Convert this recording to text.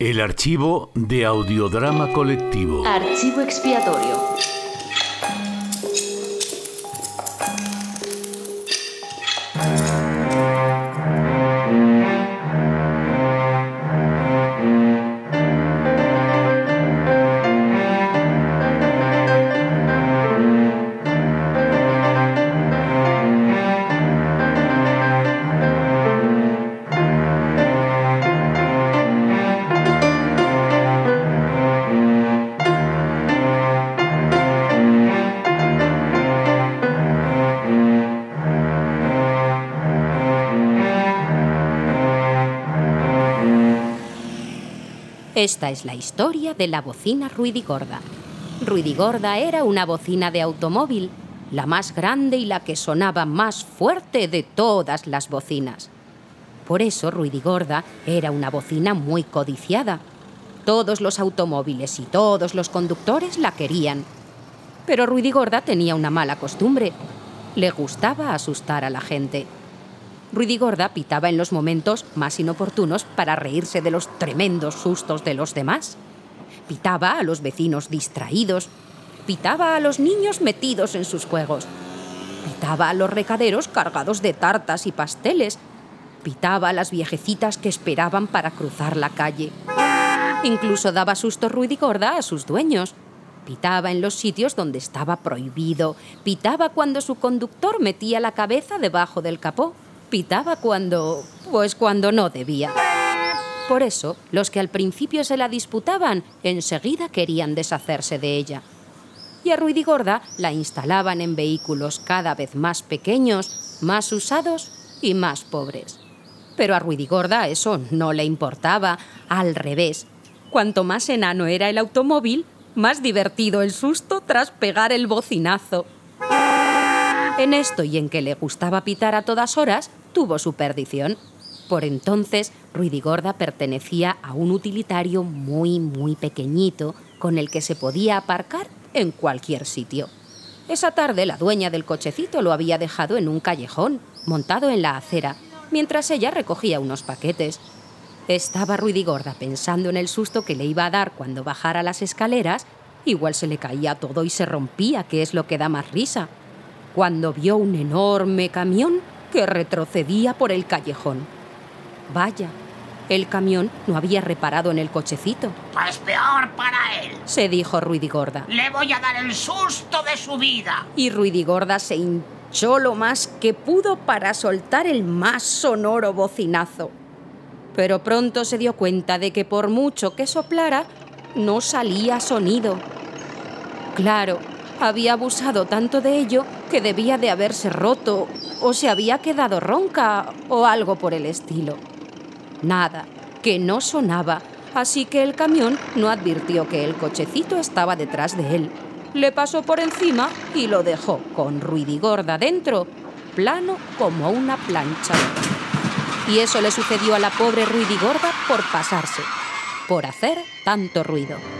El archivo de audiodrama colectivo. Archivo expiatorio. Esta es la historia de la bocina Ruidigorda. Ruidigorda era una bocina de automóvil, la más grande y la que sonaba más fuerte de todas las bocinas. Por eso Ruidigorda era una bocina muy codiciada. Todos los automóviles y todos los conductores la querían. Pero Ruidigorda tenía una mala costumbre. Le gustaba asustar a la gente. Ruidigorda pitaba en los momentos más inoportunos para reírse de los tremendos sustos de los demás. Pitaba a los vecinos distraídos. Pitaba a los niños metidos en sus juegos. Pitaba a los recaderos cargados de tartas y pasteles. Pitaba a las viejecitas que esperaban para cruzar la calle. Incluso daba susto Ruidigorda a sus dueños. Pitaba en los sitios donde estaba prohibido. Pitaba cuando su conductor metía la cabeza debajo del capó pitaba cuando... pues cuando no debía. Por eso, los que al principio se la disputaban, enseguida querían deshacerse de ella. Y a Ruidigorda la instalaban en vehículos cada vez más pequeños, más usados y más pobres. Pero a Ruidigorda eso no le importaba, al revés. Cuanto más enano era el automóvil, más divertido el susto tras pegar el bocinazo. En esto y en que le gustaba pitar a todas horas, tuvo su perdición. Por entonces, Ruidigorda pertenecía a un utilitario muy, muy pequeñito con el que se podía aparcar en cualquier sitio. Esa tarde la dueña del cochecito lo había dejado en un callejón, montado en la acera, mientras ella recogía unos paquetes. Estaba Ruidigorda pensando en el susto que le iba a dar cuando bajara las escaleras, igual se le caía todo y se rompía, que es lo que da más risa, cuando vio un enorme camión que retrocedía por el callejón. Vaya, el camión no había reparado en el cochecito. Pues peor para él. Se dijo Ruidigorda. Le voy a dar el susto de su vida. Y Ruidigorda se hinchó lo más que pudo para soltar el más sonoro bocinazo. Pero pronto se dio cuenta de que por mucho que soplara, no salía sonido. Claro, había abusado tanto de ello que debía de haberse roto o se había quedado ronca o algo por el estilo. Nada, que no sonaba, así que el camión no advirtió que el cochecito estaba detrás de él. Le pasó por encima y lo dejó con ruidigorda dentro, plano como una plancha. Y eso le sucedió a la pobre ruidigorda por pasarse, por hacer tanto ruido.